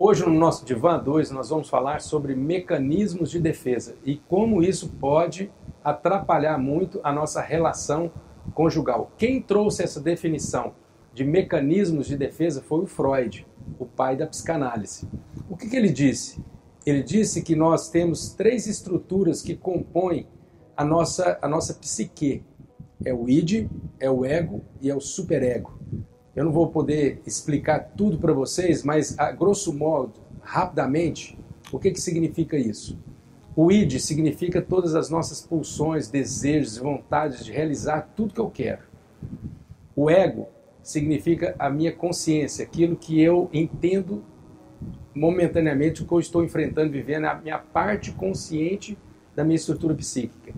Hoje no nosso Divã 2 nós vamos falar sobre mecanismos de defesa e como isso pode atrapalhar muito a nossa relação conjugal. Quem trouxe essa definição de mecanismos de defesa foi o Freud, o pai da psicanálise. O que, que ele disse? Ele disse que nós temos três estruturas que compõem a nossa, a nossa psique. É o id, é o ego e é o superego. Eu não vou poder explicar tudo para vocês, mas a grosso modo, rapidamente, o que, que significa isso? O id significa todas as nossas pulsões, desejos e vontades de realizar tudo que eu quero. O ego significa a minha consciência, aquilo que eu entendo momentaneamente o que eu estou enfrentando, vivendo, a minha parte consciente da minha estrutura psíquica.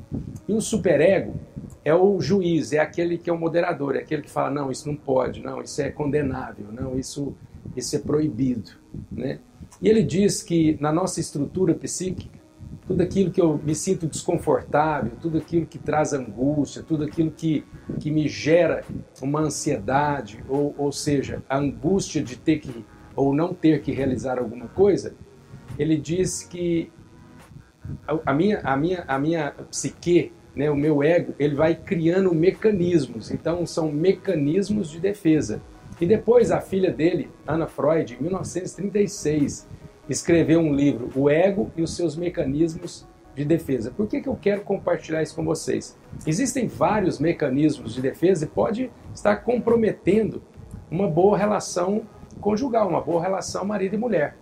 E o superego é o juiz, é aquele que é o moderador, é aquele que fala, não, isso não pode, não, isso é condenável, não, isso, isso é proibido. Né? E ele diz que na nossa estrutura psíquica, tudo aquilo que eu me sinto desconfortável, tudo aquilo que traz angústia, tudo aquilo que, que me gera uma ansiedade, ou, ou seja, a angústia de ter que ou não ter que realizar alguma coisa, ele diz que a minha, a minha, a minha psique, né, o meu ego, ele vai criando mecanismos. Então, são mecanismos de defesa. E depois a filha dele, Ana Freud, em 1936, escreveu um livro, O Ego e os seus Mecanismos de Defesa. Por que, que eu quero compartilhar isso com vocês? Existem vários mecanismos de defesa e pode estar comprometendo uma boa relação conjugal, uma boa relação marido e mulher.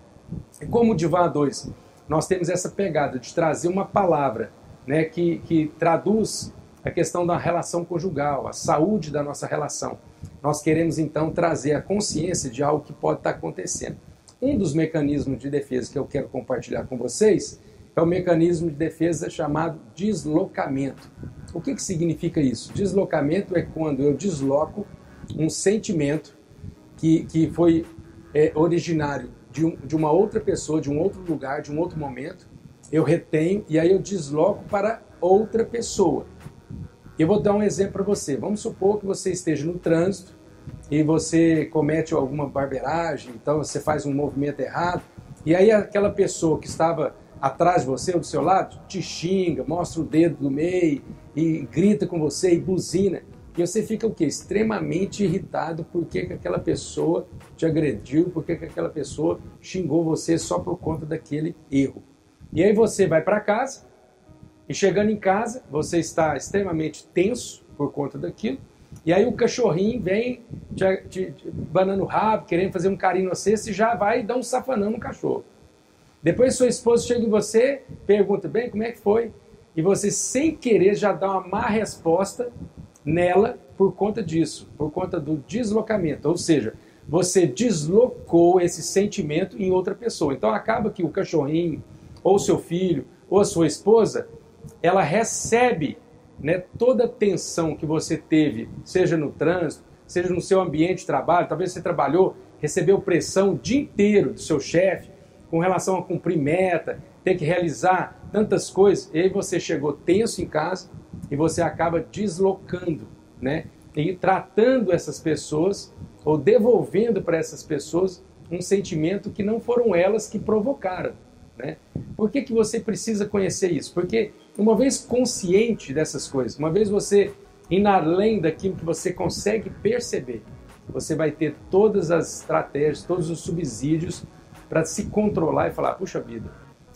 E como o Divã 2 nós temos essa pegada de trazer uma palavra né, que, que traduz a questão da relação conjugal, a saúde da nossa relação. Nós queremos então trazer a consciência de algo que pode estar acontecendo. Um dos mecanismos de defesa que eu quero compartilhar com vocês é o mecanismo de defesa chamado deslocamento. O que, que significa isso? Deslocamento é quando eu desloco um sentimento que, que foi é, originário de, um, de uma outra pessoa, de um outro lugar, de um outro momento, eu retenho e aí eu desloco para outra pessoa. Eu vou dar um exemplo para você. Vamos supor que você esteja no trânsito e você comete alguma barbeiragem, então você faz um movimento errado, e aí aquela pessoa que estava atrás de você ou do seu lado te xinga, mostra o dedo do meio e grita com você e buzina. E você fica o quê? Extremamente irritado porque que aquela pessoa te agrediu, porque que aquela pessoa xingou você só por conta daquele erro. E aí você vai para casa, e chegando em casa, você está extremamente tenso por conta daquilo, e aí o cachorrinho vem te, te, te banando o rabo, querendo fazer um carinho no você, e já vai dar um safanão no cachorro. Depois sua esposa chega em você, pergunta, bem, como é que foi? E você, sem querer, já dá uma má resposta nela por conta disso, por conta do deslocamento. Ou seja, você deslocou esse sentimento em outra pessoa. Então acaba que o cachorrinho, ou seu filho, ou a sua esposa, ela recebe né, toda a tensão que você teve, seja no trânsito, seja no seu ambiente de trabalho, talvez você trabalhou, recebeu pressão o dia inteiro do seu chefe com relação a cumprir meta, ter que realizar tantas coisas, e aí você chegou tenso em casa, e você acaba deslocando, né? E tratando essas pessoas ou devolvendo para essas pessoas um sentimento que não foram elas que provocaram, né? Por que, que você precisa conhecer isso? Porque uma vez consciente dessas coisas, uma vez você indo além daquilo que você consegue perceber, você vai ter todas as estratégias, todos os subsídios para se controlar e falar: puxa vida,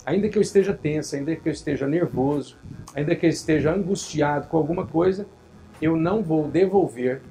ainda que eu esteja tenso, ainda que eu esteja nervoso, ainda que eu esteja angustiado com alguma coisa, eu não vou devolver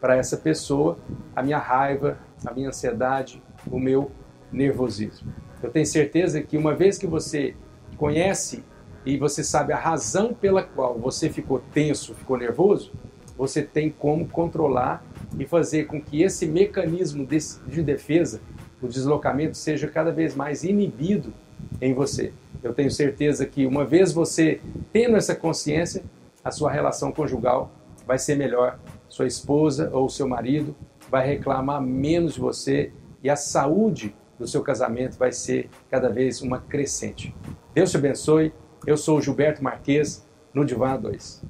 para essa pessoa a minha raiva, a minha ansiedade, o meu nervosismo. Eu tenho certeza que uma vez que você conhece e você sabe a razão pela qual você ficou tenso, ficou nervoso, você tem como controlar e fazer com que esse mecanismo de defesa, o deslocamento, seja cada vez mais inibido em você. Eu tenho certeza que uma vez você tendo essa consciência, a sua relação conjugal vai ser melhor. Sua esposa ou seu marido vai reclamar menos de você e a saúde do seu casamento vai ser cada vez uma crescente. Deus te abençoe. Eu sou Gilberto Marques, no Divã 2.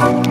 Thank